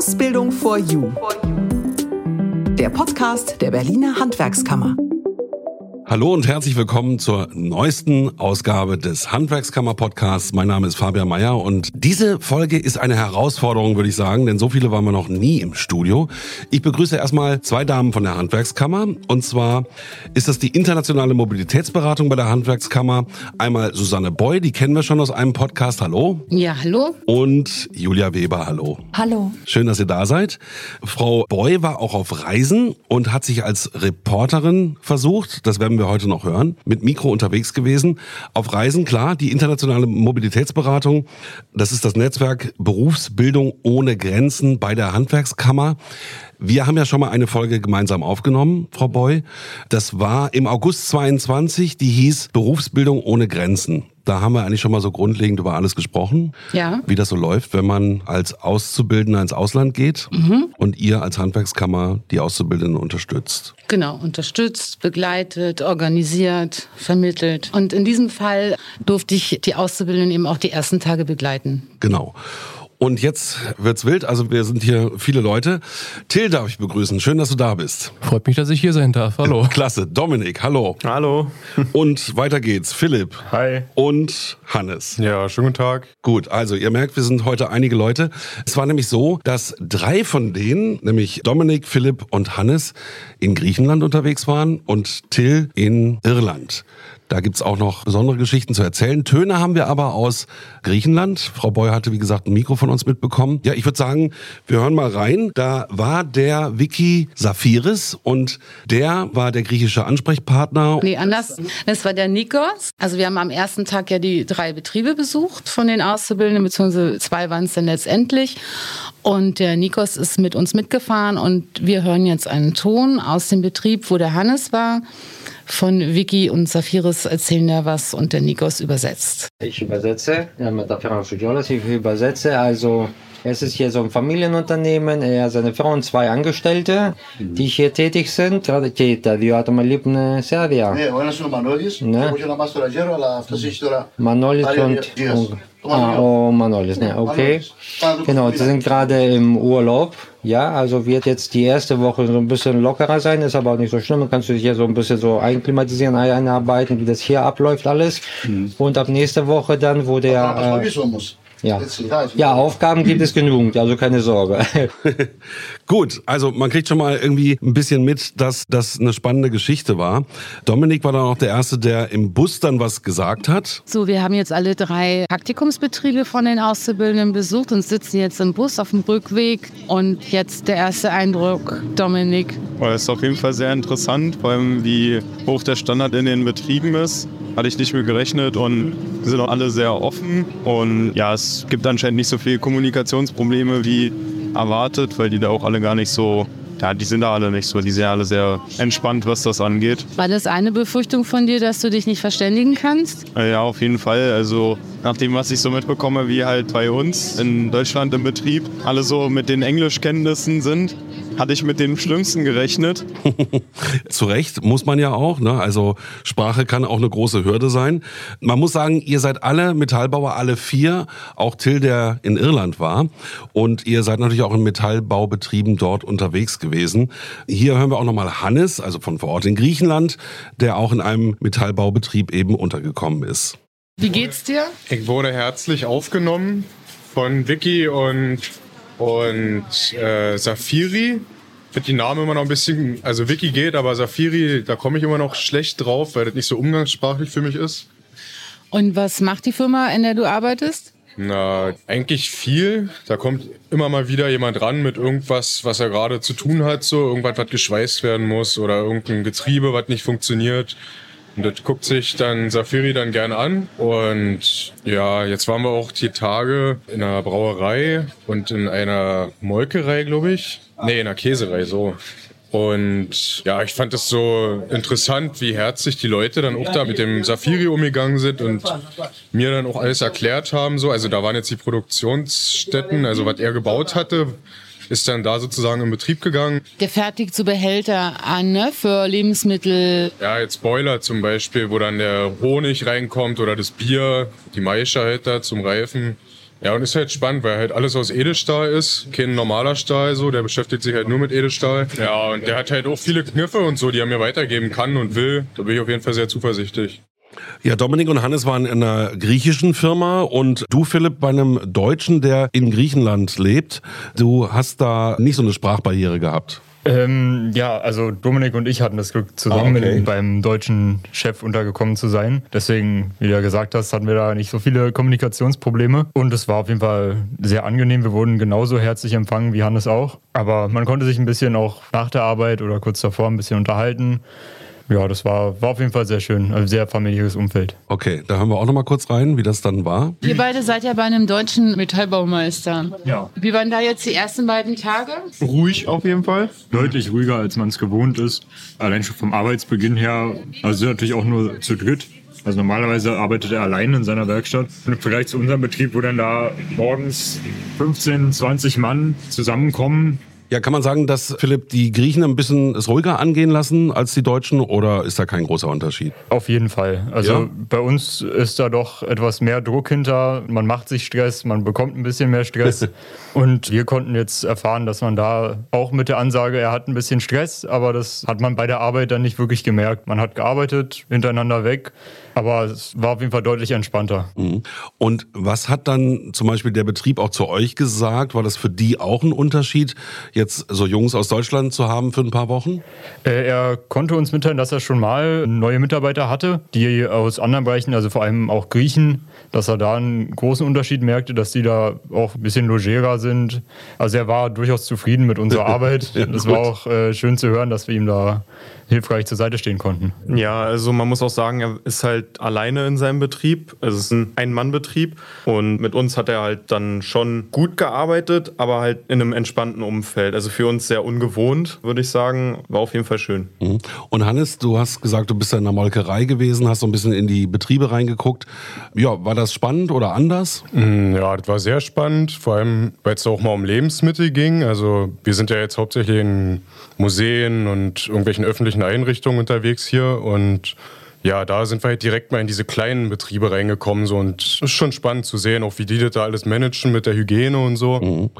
Ausbildung for You. Der Podcast der Berliner Handwerkskammer. Hallo und herzlich willkommen zur neuesten Ausgabe des Handwerkskammer Podcasts. Mein Name ist Fabian Meyer und diese Folge ist eine Herausforderung, würde ich sagen, denn so viele waren wir noch nie im Studio. Ich begrüße erstmal zwei Damen von der Handwerkskammer und zwar ist das die internationale Mobilitätsberatung bei der Handwerkskammer. Einmal Susanne Boy, die kennen wir schon aus einem Podcast. Hallo. Ja, hallo. Und Julia Weber. Hallo. Hallo. Schön, dass ihr da seid. Frau Boy war auch auf Reisen und hat sich als Reporterin versucht. Das werden wir heute noch hören, mit Mikro unterwegs gewesen. Auf Reisen, klar, die internationale Mobilitätsberatung, das ist das Netzwerk Berufsbildung ohne Grenzen bei der Handwerkskammer. Wir haben ja schon mal eine Folge gemeinsam aufgenommen, Frau Boy. Das war im August 22, die hieß Berufsbildung ohne Grenzen. Da haben wir eigentlich schon mal so grundlegend über alles gesprochen. Ja. Wie das so läuft, wenn man als Auszubildender ins Ausland geht Mhm. und ihr als Handwerkskammer die Auszubildenden unterstützt. Genau, unterstützt, begleitet, organisiert, vermittelt. Und in diesem Fall durfte ich die Auszubildenden eben auch die ersten Tage begleiten. Genau. Und jetzt wird's wild. Also wir sind hier viele Leute. Till darf ich begrüßen. Schön, dass du da bist. Freut mich, dass ich hier sein darf. Hallo. Klasse. Dominik, hallo. Hallo. Und weiter geht's. Philipp. Hi. Und Hannes. Ja, schönen guten Tag. Gut, also ihr merkt, wir sind heute einige Leute. Es war nämlich so, dass drei von denen, nämlich Dominik, Philipp und Hannes, in Griechenland unterwegs waren und Till in Irland. Da gibt's auch noch besondere Geschichten zu erzählen. Töne haben wir aber aus Griechenland. Frau Boy hatte, wie gesagt, ein Mikro von uns mitbekommen. Ja, ich würde sagen, wir hören mal rein. Da war der Vicky Safiris und der war der griechische Ansprechpartner. Nee, anders. Das war der Nikos. Also wir haben am ersten Tag ja die drei Betriebe besucht von den Auszubildenden, beziehungsweise zwei waren es dann letztendlich. Und der Nikos ist mit uns mitgefahren und wir hören jetzt einen Ton aus dem Betrieb, wo der Hannes war. Von Vicky und Safiris erzählen da was und der Nikos übersetzt. Ich übersetze, ich übersetze, also es ist hier so ein Familienunternehmen, er, seine Frau und zwei Angestellte, die hier tätig sind. Και τα δύο άτομα λείπουν σε άδεια. Ναι, ο ένας είναι ο Μανώλης Ναι. και εγώ είμαι ο Μάστορα Γέρο, αλλά αυτός έχει τώρα Manolis Πάρει und Diaz. oh, Το ah, Μανώλη. oh, Manolis, ne, okay. Manolis. Fahren wir Genau, gut sie sind gerade im Urlaub. Ja, also wird jetzt die erste Woche so ein bisschen lockerer sein, ist aber auch nicht so schlimm. Dann kannst du dich hier so ein bisschen so einklimatisieren, einarbeiten, wie das hier abläuft alles. Und ab nächste Woche dann, wo Θα der... Äh, απασχολείς όμως. ja, ja Aufgaben gibt es genügend, also keine Sorge. Gut, also man kriegt schon mal irgendwie ein bisschen mit, dass das eine spannende Geschichte war. Dominik war dann auch der Erste, der im Bus dann was gesagt hat. So, wir haben jetzt alle drei Praktikumsbetriebe von den Auszubildenden besucht und sitzen jetzt im Bus auf dem Rückweg. Und jetzt der erste Eindruck, Dominik. Oh, das ist auf jeden Fall sehr interessant, vor allem wie hoch der Standard in den Betrieben ist. Hatte ich nicht mit gerechnet und sind auch alle sehr offen. Und ja, es gibt anscheinend nicht so viele Kommunikationsprobleme wie erwartet, weil die da auch alle gar nicht so, ja, die sind da alle nicht so. Die sind ja alle sehr entspannt, was das angeht. War das eine Befürchtung von dir, dass du dich nicht verständigen kannst? Äh, Ja, auf jeden Fall. Also nach dem, was ich so mitbekomme, wie halt bei uns in Deutschland im Betrieb alle so mit den Englischkenntnissen sind, hatte ich mit dem Schlimmsten gerechnet. Zu Recht muss man ja auch. Ne? Also Sprache kann auch eine große Hürde sein. Man muss sagen, ihr seid alle Metallbauer, alle vier, auch Till, der in Irland war. Und ihr seid natürlich auch in Metallbaubetrieben dort unterwegs gewesen. Hier hören wir auch nochmal Hannes, also von vor Ort in Griechenland, der auch in einem Metallbaubetrieb eben untergekommen ist. Wie geht's dir? Ich wurde herzlich aufgenommen von Vicky und, und äh, Safiri. Ich finde die Namen immer noch ein bisschen, also Vicky geht, aber Safiri, da komme ich immer noch schlecht drauf, weil das nicht so umgangssprachlich für mich ist. Und was macht die Firma, in der du arbeitest? Na, eigentlich viel. Da kommt immer mal wieder jemand ran mit irgendwas, was er gerade zu tun hat, so irgendwas, was geschweißt werden muss oder irgendein Getriebe, was nicht funktioniert. Und das guckt sich dann Safiri dann gerne an. Und ja, jetzt waren wir auch die Tage in einer Brauerei und in einer Molkerei, glaube ich. Nee, in einer Käserei, so. Und ja, ich fand es so interessant, wie herzlich die Leute dann auch da mit dem Safiri umgegangen sind und mir dann auch alles erklärt haben. So, also da waren jetzt die Produktionsstätten, also was er gebaut hatte, ist dann da sozusagen in Betrieb gegangen. Der fertigt so Behälter an, ne? Für Lebensmittel. Ja, jetzt Boiler zum Beispiel, wo dann der Honig reinkommt oder das Bier, die Maische halt da zum Reifen. Ja, und ist halt spannend, weil halt alles aus Edelstahl ist. Kein normaler Stahl so, der beschäftigt sich halt nur mit Edelstahl. Ja, und der hat halt auch viele Kniffe und so, die er mir weitergeben kann und will. Da bin ich auf jeden Fall sehr zuversichtlich. Ja, Dominik und Hannes waren in einer griechischen Firma und du, Philipp, bei einem Deutschen, der in Griechenland lebt. Du hast da nicht so eine Sprachbarriere gehabt. Ähm, ja, also Dominik und ich hatten das Glück, zusammen Ah, okay. mit, beim deutschen Chef untergekommen zu sein. Deswegen, wie du ja gesagt hast, hatten wir da nicht so viele Kommunikationsprobleme. Und es war auf jeden Fall sehr angenehm. Wir wurden genauso herzlich empfangen wie Hannes auch. Aber man konnte sich ein bisschen auch nach der Arbeit oder kurz davor ein bisschen unterhalten. Ja, das war, war auf jeden Fall sehr schön. Also sehr familiäres Umfeld. Okay, da hören wir auch noch mal kurz rein, wie das dann war. Ihr beide seid ja bei einem deutschen Metallbaumeister. Ja. Wie waren da jetzt die ersten beiden Tage? Ruhig auf jeden Fall. deutlich ruhiger, als man es gewohnt ist. Allein schon vom Arbeitsbeginn her. Also natürlich auch nur zu dritt. Also normalerweise arbeitet er allein in seiner Werkstatt. Im Vergleich zu unserem Betrieb, wo dann da morgens 15, 20 Mann zusammenkommen. Ja, kann man sagen, dass Philipp die Griechen ein bisschen es ruhiger angehen lassen als die Deutschen oder ist da kein großer Unterschied? Auf jeden Fall. Also Ja? bei uns ist da doch etwas mehr Druck hinter. Man macht sich Stress, man bekommt ein bisschen mehr Stress. Und wir konnten jetzt erfahren, dass man da auch mit der Ansage, er hat ein bisschen Stress, aber das hat man bei der Arbeit dann nicht wirklich gemerkt. Man hat gearbeitet, hintereinander weg, aber es war auf jeden Fall deutlich entspannter. Mhm. Und was hat dann zum Beispiel der Betrieb auch zu euch gesagt? War das für die auch ein Unterschied, jetzt so Jungs aus Deutschland zu haben für ein paar Wochen? Äh, Er konnte uns mitteilen, dass er schon mal neue Mitarbeiter hatte, die aus anderen Bereichen, also vor allem auch Griechen, dass er da einen großen Unterschied merkte, dass die da auch ein bisschen logerer sind. Also er war durchaus zufrieden mit unserer Arbeit. Ja, das war auch äh, schön zu hören, dass wir ihm da hilfreich zur Seite stehen konnten. Ja, also man muss auch sagen, er ist halt alleine in seinem Betrieb. Also es ist ein Ein-Mann-Betrieb. Und mit uns hat er halt dann schon gut gearbeitet, aber halt in einem entspannten Umfeld. Also für uns sehr ungewohnt, würde ich sagen. War auf jeden Fall schön. Mhm. Und Hannes, du hast gesagt, du bist ja in der Molkerei gewesen, hast so ein bisschen in die Betriebe reingeguckt. Ja, war das spannend oder anders? Mm, Ja, das war sehr spannend, vor allem weil es auch mal um Lebensmittel ging. Also wir sind ja jetzt hauptsächlich in Museen und irgendwelchen öffentlichen Einrichtungen unterwegs hier und ja, da sind wir halt direkt mal in diese kleinen Betriebe reingekommen so und es ist schon spannend zu sehen, auch wie die das da alles managen mit der Hygiene und so.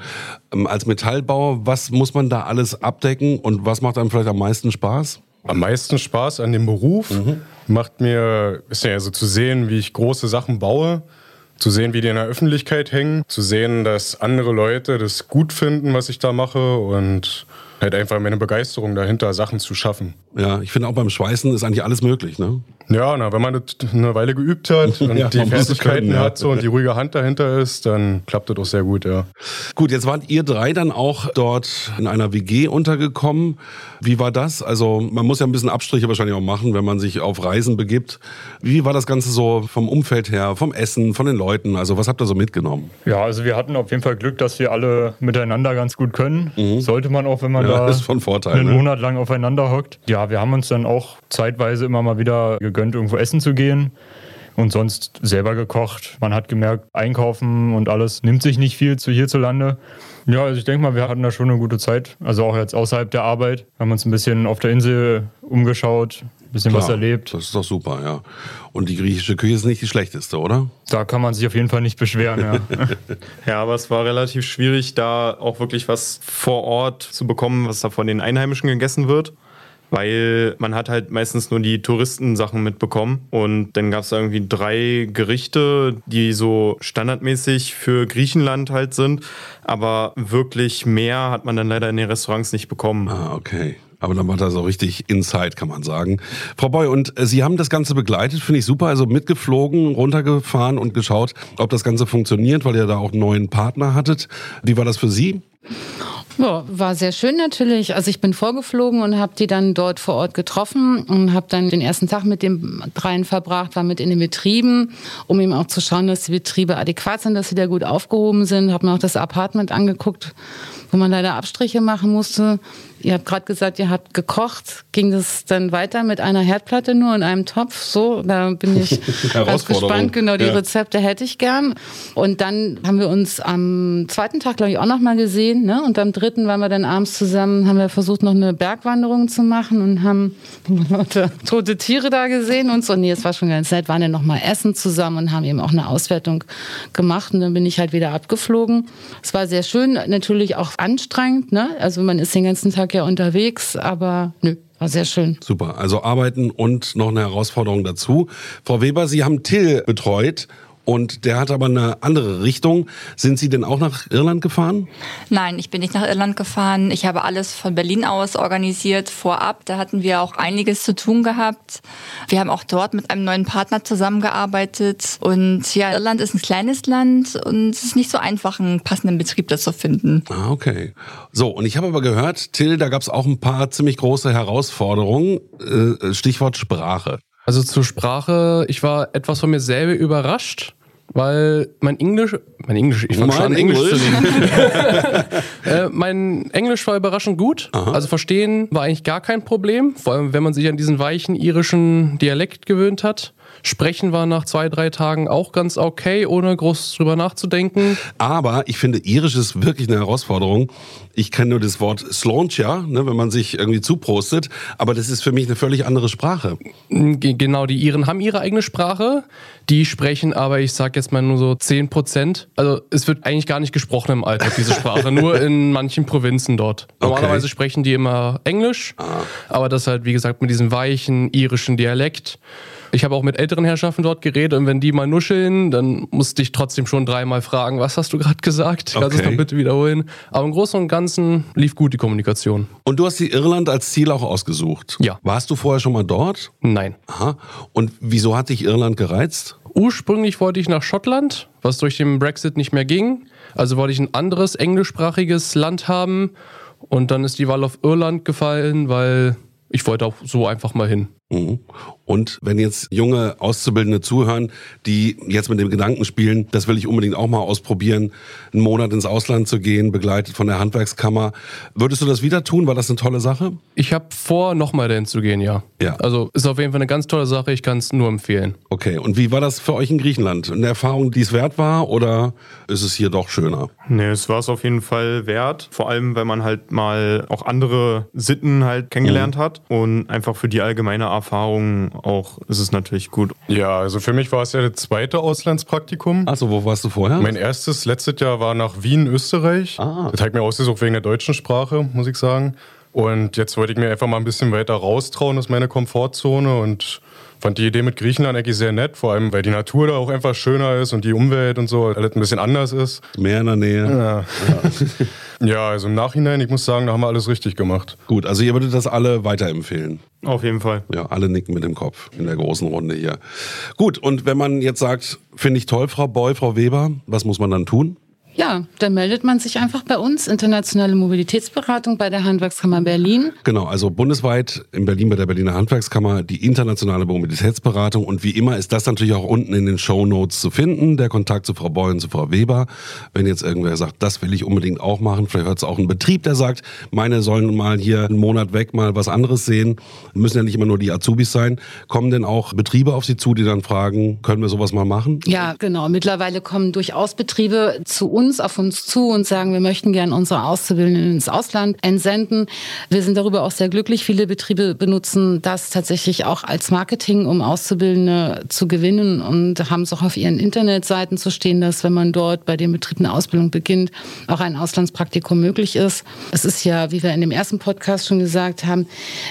Ähm, Als Metallbauer, was muss man da alles abdecken und was macht einem vielleicht am meisten Spaß? Am meisten Spaß an dem Beruf macht mir, ist ja so zu sehen, wie ich große Sachen baue, zu sehen, wie die in der Öffentlichkeit hängen, zu sehen, dass andere Leute das gut finden, was ich da mache und halt einfach meine Begeisterung dahinter, Sachen zu schaffen. Ja, ich finde auch beim Schweißen ist eigentlich alles möglich, ne? Ja, na, wenn man das eine Weile geübt hat und Ja, die Fertigkeiten können, ja. hat so, und die ruhige Hand dahinter ist, dann klappt das auch sehr gut, ja. Gut, jetzt wart ihr drei dann auch dort in einer WG untergekommen. Wie war das? Also man muss ja ein bisschen Abstriche wahrscheinlich auch machen, wenn man sich auf Reisen begibt. Wie war das Ganze so vom Umfeld her, vom Essen, von den Leuten? Also was habt ihr so mitgenommen? Ja, also wir hatten auf jeden Fall Glück, dass wir alle miteinander ganz gut können. Sollte man auch, wenn man Mhm. Ja, da ist von Vorteil, einen ne? Monat lang aufeinander hockt. Ja, wir haben uns dann auch zeitweise immer mal wieder gegönnt, irgendwo essen zu gehen. Und sonst selber gekocht. Man hat gemerkt, einkaufen und alles nimmt sich nicht viel zu hierzulande. Ja, also ich denke mal, wir hatten da schon eine gute Zeit. Also auch jetzt außerhalb der Arbeit. Haben uns ein bisschen auf der Insel umgeschaut, ein bisschen was Klar, erlebt. Das ist doch super, ja. Und die griechische Küche ist nicht die schlechteste, oder? Da kann man sich auf jeden Fall nicht beschweren. Ja. Ja, aber es war relativ schwierig, da auch wirklich was vor Ort zu bekommen, was da von den Einheimischen gegessen wird. Weil man hat halt meistens nur die Touristensachen mitbekommen. Und dann gab es irgendwie drei Gerichte, die so standardmäßig für Griechenland halt sind. Aber wirklich mehr hat man dann leider in den Restaurants nicht bekommen. Ah, okay. Aber dann war das auch richtig Inside, kann man sagen. Frau Boy, und äh, Sie haben das Ganze begleitet, finde ich super. Also mitgeflogen, runtergefahren und geschaut, ob das Ganze funktioniert, weil ihr da auch einen neuen Partner hattet. Wie war das für Sie? Ja, war sehr schön natürlich. Also ich bin vorgeflogen und habe die dann dort vor Ort getroffen und habe dann den ersten Tag mit den dreien verbracht, war mit in den Betrieben, um eben auch zu schauen, dass die Betriebe adäquat sind, dass sie da gut aufgehoben sind. Habe mir auch das Apartment angeguckt, wo man leider Abstriche machen musste. Ihr habt gerade gesagt, ihr habt gekocht. Ging das dann weiter mit einer Herdplatte nur in einem Topf? So, da bin ich ganz gespannt. Genau, die Ja. Rezepte hätte ich gern. Und dann haben wir uns am zweiten Tag, glaube ich, auch noch mal gesehen. Ne? Und am dritten waren wir dann abends zusammen, haben wir versucht, noch eine Bergwanderung zu machen und haben tote Tiere da gesehen und so. Nee, es war schon ganz nett. Waren dann noch mal essen zusammen und haben eben auch eine Auswertung gemacht. Und dann bin ich halt wieder abgeflogen. Es war sehr schön, natürlich auch anstrengend. Ne? Also man ist den ganzen Tag ja unterwegs, aber nö, war sehr schön. Super. Also arbeiten und noch eine Herausforderung dazu. Frau Weber, Sie haben Till betreut und der hat aber eine andere Richtung. Sind Sie denn auch nach Irland gefahren? Nein, ich bin nicht nach Irland gefahren. Ich habe alles von Berlin aus organisiert vorab. Da hatten wir auch einiges zu tun gehabt. Wir haben auch dort mit einem neuen Partner zusammengearbeitet. Und ja, Irland ist ein kleines Land und es ist nicht so einfach, einen passenden Betrieb da zu finden. Ah, okay. So, und ich habe aber gehört, Till, da gab es auch ein paar ziemlich große Herausforderungen. Äh, Stichwort Sprache. Also zur Sprache, ich war etwas von mir selber überrascht, weil mein Englisch, mein Englisch, ich fange schon an Mein Englisch zu Englisch? reden. äh, mein Englisch war überraschend gut. Also verstehen war eigentlich gar kein Problem, vor allem wenn man sich an diesen weichen irischen Dialekt gewöhnt hat. Sprechen war nach zwei, drei Tagen auch ganz okay, ohne groß drüber nachzudenken. Aber ich finde, Irisch ist wirklich eine Herausforderung. Ich kenne nur das Wort Slauncha, ne, wenn man sich irgendwie zuprostet. Aber das ist für mich eine völlig andere Sprache. Genau, die Iren haben ihre eigene Sprache. Die sprechen aber, ich sag jetzt mal nur so 10 Prozent. Also es wird eigentlich gar nicht gesprochen im Alltag, diese Sprache. nur in manchen Provinzen dort. Normalerweise sprechen die immer Englisch. Aber das halt, wie gesagt, mit diesem weichen irischen Dialekt. Ich habe auch mit älteren Herrschaften dort geredet und wenn die mal nuscheln, dann musste ich trotzdem schon dreimal fragen, was hast du gerade gesagt? Kannst du es bitte wiederholen? Aber im Großen und Ganzen lief gut die Kommunikation. Und du hast die Irland als Ziel auch ausgesucht. Ja. Warst du vorher schon mal dort? Nein. Aha. Und wieso hat dich Irland gereizt? Ursprünglich wollte ich nach Schottland, was durch den Brexit nicht mehr ging. Also wollte ich ein anderes englischsprachiges Land haben. Und dann ist die Wahl auf Irland gefallen, weil ich wollte auch so einfach mal hin. Mhm. Und wenn jetzt junge Auszubildende zuhören, die jetzt mit dem Gedanken spielen, das will ich unbedingt auch mal ausprobieren, einen Monat ins Ausland zu gehen, begleitet von der Handwerkskammer, würdest du das wieder tun? War das eine tolle Sache? Ich habe vor, nochmal dahin zu gehen, ja. Ja. Also ist auf jeden Fall eine ganz tolle Sache. Ich kann es nur empfehlen. Okay, und wie war das für euch in Griechenland? Eine Erfahrung, die es wert war oder ist es hier doch schöner? Nee, es war es auf jeden Fall wert. Vor allem, wenn man halt mal auch andere Sitten halt kennengelernt hat. Und einfach für die allgemeine Erfahrung auch ist es natürlich gut. Ja, also für mich war es ja das zweite Auslandspraktikum. Achso, wo warst du vorher? Mein erstes letztes Jahr war nach Wien, Österreich. Ah. Das ich mir ausgesucht wegen der deutschen Sprache, muss ich sagen. Und jetzt wollte ich mir einfach mal ein bisschen weiter raustrauen aus meiner Komfortzone und fand die Idee mit Griechenland eigentlich sehr nett, vor allem weil die Natur da auch einfach schöner ist und die Umwelt und so alles ein bisschen anders ist. Mehr in der Nähe. Ja, ja also im Nachhinein, ich muss sagen, da haben wir alles richtig gemacht. Gut, also ihr würdet das alle weiterempfehlen. Auf jeden Fall. Ja, alle nicken mit dem Kopf in der großen Runde hier. Gut, und wenn man jetzt sagt, finde ich toll, Frau Boy, Frau Weber, was muss man dann tun? Ja, dann meldet man sich einfach bei uns, Internationale Mobilitätsberatung bei der Handwerkskammer Berlin. Genau, also bundesweit in Berlin bei der Berliner Handwerkskammer die internationale Mobilitätsberatung und wie immer ist das natürlich auch unten in den Show Notes zu finden, der Kontakt zu Frau Boy und zu Frau Weber. Wenn jetzt irgendwer sagt, das will ich unbedingt auch machen, vielleicht hört es auch ein Betrieb, der sagt, meine sollen mal hier einen Monat weg mal was anderes sehen, müssen ja nicht immer nur die Azubis sein. Kommen denn auch Betriebe auf Sie zu, die dann fragen, können wir sowas mal machen? Ja, genau. Mittlerweile kommen durchaus Betriebe zu uns, auf uns zu und sagen, wir möchten gerne unsere Auszubildenden ins Ausland entsenden. Wir sind darüber auch sehr glücklich. Viele Betriebe benutzen das tatsächlich auch als Marketing, um Auszubildende zu gewinnen und haben es auch auf ihren Internetseiten zu stehen, dass wenn man dort bei dem Betrieb eine Ausbildung beginnt, auch ein Auslandspraktikum möglich ist. Es ist ja, wie wir in dem ersten Podcast schon gesagt haben,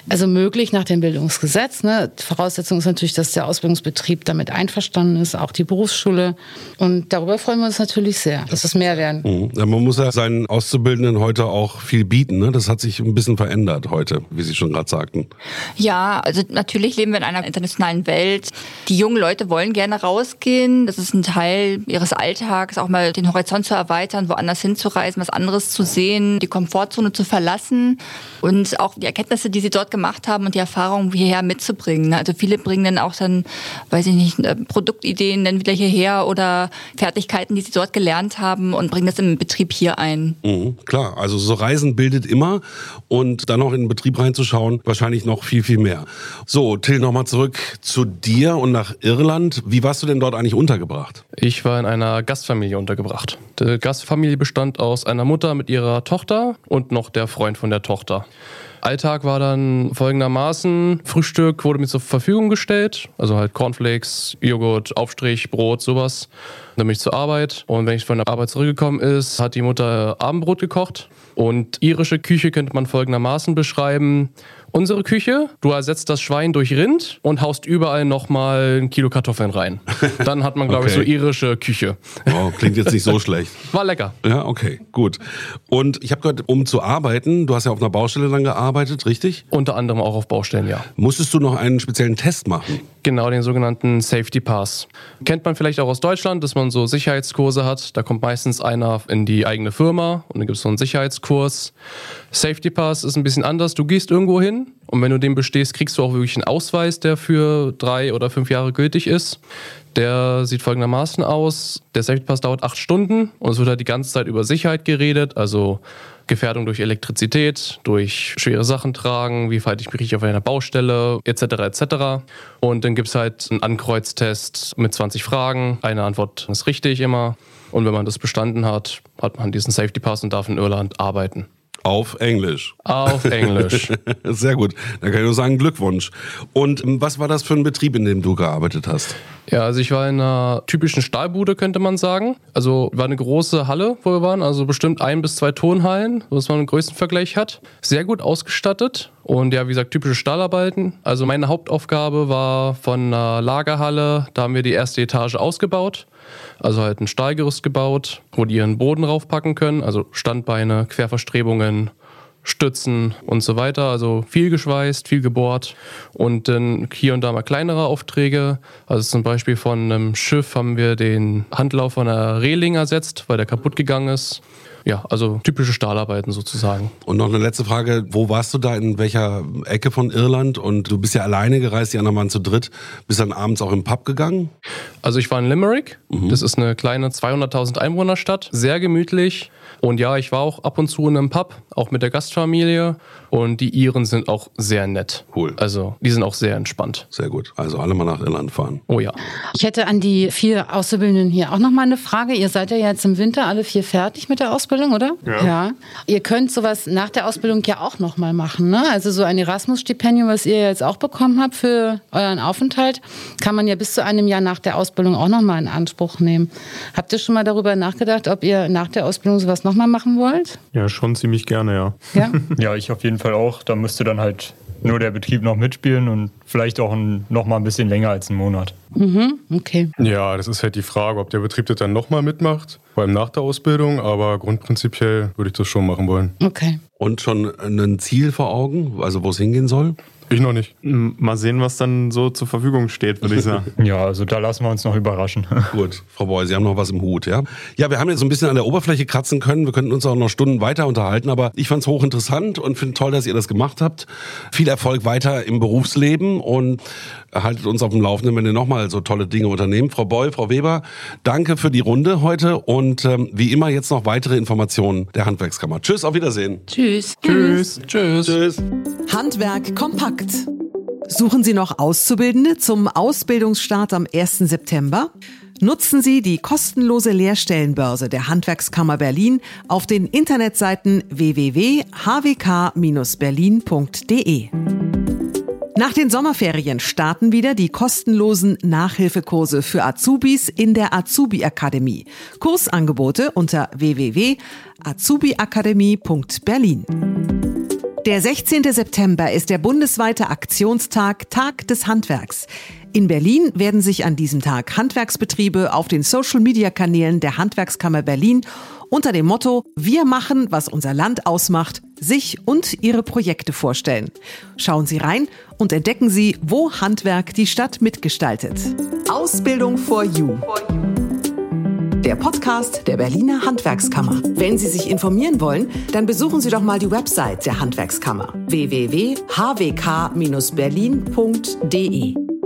also möglich nach dem Bildungsgesetz. Ne? Voraussetzung ist natürlich, dass der Ausbildungsbetrieb damit einverstanden ist, auch die Berufsschule. Und darüber freuen wir uns natürlich sehr, dass es mehr werden. Mhm. Ja, Man muss ja seinen Auszubildenden heute auch viel bieten. Ne? Das hat sich ein bisschen verändert heute, wie Sie schon gerade sagten. Ja, also natürlich leben wir in einer internationalen Welt. Die jungen Leute wollen gerne rausgehen. Das ist ein Teil ihres Alltags, auch mal den Horizont zu erweitern, woanders hinzureisen, was anderes zu sehen, die Komfortzone zu verlassen und auch die Erkenntnisse, die sie dort gemacht haben und die Erfahrungen hierher mitzubringen. Also viele bringen dann auch dann, weiß ich nicht, äh, Produktideen dann wieder hierher oder Fertigkeiten, die sie dort gelernt haben mitbekommen und bringen das im Betrieb hier ein. Mhm, klar, also so Reisen bildet immer und dann noch in den Betrieb reinzuschauen, wahrscheinlich noch viel, viel mehr. So, Till, nochmal zurück zu dir und nach Irland. Wie warst du denn dort eigentlich untergebracht? Ich war in einer Gastfamilie untergebracht. Die Gastfamilie bestand aus einer Mutter mit ihrer Tochter und noch der Freund von der Tochter. Alltag war dann folgendermaßen: Frühstück wurde mir zur Verfügung gestellt, also halt Cornflakes, Joghurt, Aufstrich, Brot, sowas. Dann bin ich zur Arbeit und wenn ich von der Arbeit zurückgekommen ist, hat die Mutter Abendbrot gekocht. Und irische Küche könnte man folgendermaßen beschreiben: Unsere Küche, du ersetzt das Schwein durch Rind und haust überall nochmal ein Kilo Kartoffeln rein. Dann hat man, glaube okay. ich, so irische Küche. Wow, klingt jetzt nicht so schlecht. War lecker. Ja, okay, gut. Und ich habe gehört, um zu arbeiten, du hast ja auf einer Baustelle dann gearbeitet, richtig? Unter anderem auch auf Baustellen, ja. Musstest du noch einen speziellen Test machen? Genau, den sogenannten Safety Pass. Kennt man vielleicht auch aus Deutschland, dass man so Sicherheitskurse hat. Da kommt meistens einer in die eigene Firma und dann gibt es so einen Sicherheitskurs. Safety Pass ist ein bisschen anders. Du gehst irgendwo hin und wenn du den bestehst, kriegst du auch wirklich einen Ausweis, der für drei oder fünf Jahre gültig ist. Der sieht folgendermaßen aus. Der Safety Pass dauert acht Stunden und es wird halt die ganze Zeit über Sicherheit geredet, also Gefährdung durch Elektrizität, durch schwere Sachen tragen, wie verhalte ich mich richtig auf einer Baustelle, etc. etc. Und dann gibt es halt einen Ankreuztest mit 20 Fragen. Eine Antwort ist richtig immer. Und wenn man das bestanden hat, hat man diesen Safety Pass und darf in Irland arbeiten. Auf Englisch. Auf Englisch. Sehr gut. Da kann ich nur sagen Glückwunsch. Und ähm, was war das für ein Betrieb, in dem du gearbeitet hast? Ja, also ich war in einer typischen Stahlbude, könnte man sagen. Also war eine große Halle, wo wir waren, also bestimmt ein bis zwei Tonhallen, dass man einen Größenvergleich hat. Sehr gut ausgestattet und ja, wie gesagt, typische Stahlarbeiten. Also meine Hauptaufgabe war von einer Lagerhalle, da haben wir die erste Etage ausgebaut. Also halt ein Stahlgerüst gebaut, wo die ihren Boden raufpacken können, also Standbeine, Querverstrebungen, Stützen und so weiter. Also viel geschweißt, viel gebohrt und dann hier und da mal kleinere Aufträge. Also zum Beispiel von einem Schiff haben wir den Handlauf von einer Reling ersetzt, weil der kaputt gegangen ist. Ja, also typische Stahlarbeiten sozusagen. Und noch eine letzte Frage. Wo warst du da? In welcher Ecke von Irland? Und du bist ja alleine gereist, die anderen waren zu dritt. Bist dann abends auch im Pub gegangen? Also ich war in Limerick. Mhm. Das ist eine kleine 200.000 Einwohnerstadt. Sehr gemütlich. Und ja, ich war auch ab und zu in einem Pub, auch mit der Gastfamilie. Und die Iren sind auch sehr nett. Cool. Also die sind auch sehr entspannt. Sehr gut. Also alle mal nach Irland fahren. Oh ja. Ich hätte an die vier Auszubildenden hier auch noch mal eine Frage. Ihr seid ja jetzt im Winter alle vier fertig mit der Ausbildung, oder? Ja. ja. Ihr könnt sowas nach der Ausbildung ja auch noch mal machen, ne? Also so ein Erasmus-Stipendium, was ihr jetzt auch bekommen habt für euren Aufenthalt, kann man ja bis zu einem Jahr nach der Ausbildung auch noch mal in Anspruch nehmen. Habt ihr schon mal darüber nachgedacht, ob ihr nach der Ausbildung sowas noch mal machen wollt? Ja, schon ziemlich gerne, ja. Ja? ja, ich auf jeden Fall auch. Da müsste dann halt nur der Betrieb noch mitspielen und vielleicht auch ein, noch mal ein bisschen länger als einen Monat. Mhm, okay. Ja, das ist halt die Frage, ob der Betrieb das dann nochmal mitmacht, vor allem nach der Ausbildung, aber grundprinzipiell würde ich das schon machen wollen. Okay. Und schon ein Ziel vor Augen, also wo es hingehen soll? Ich noch nicht. Mal sehen, was dann so zur Verfügung steht, würde ich sagen. ja, also da lassen wir uns noch überraschen. Gut, Frau Boy, Sie haben noch was im Hut, ja? Ja, wir haben jetzt so ein bisschen an der Oberfläche kratzen können. Wir könnten uns auch noch Stunden weiter unterhalten, aber ich fand es hochinteressant und finde toll, dass ihr das gemacht habt. Viel Erfolg weiter im Berufsleben und haltet uns auf dem Laufenden, wenn ihr nochmal so tolle Dinge unternehmt. Frau Boy, Frau Weber, danke für die Runde heute und ähm, wie immer jetzt noch weitere Informationen der Handwerkskammer. Tschüss, auf Wiedersehen. Tschüss. Tschüss. Tschüss. Tschüss. Handwerk kompakt. Suchen Sie noch Auszubildende zum Ausbildungsstart am 1. September? Nutzen Sie die kostenlose Lehrstellenbörse der Handwerkskammer Berlin auf den Internetseiten www.hwk-berlin.de. Nach den Sommerferien starten wieder die kostenlosen Nachhilfekurse für Azubis in der Azubi Akademie. Kursangebote unter www.azubiakademie.berlin. Der 16. September ist der bundesweite Aktionstag Tag des Handwerks. In Berlin werden sich an diesem Tag Handwerksbetriebe auf den Social-Media-Kanälen der Handwerkskammer Berlin unter dem Motto Wir machen, was unser Land ausmacht, sich und ihre Projekte vorstellen. Schauen Sie rein und entdecken Sie, wo Handwerk die Stadt mitgestaltet. Ausbildung for You. Der Podcast der Berliner Handwerkskammer. Wenn Sie sich informieren wollen, dann besuchen Sie doch mal die Website der Handwerkskammer www.hwk-berlin.de.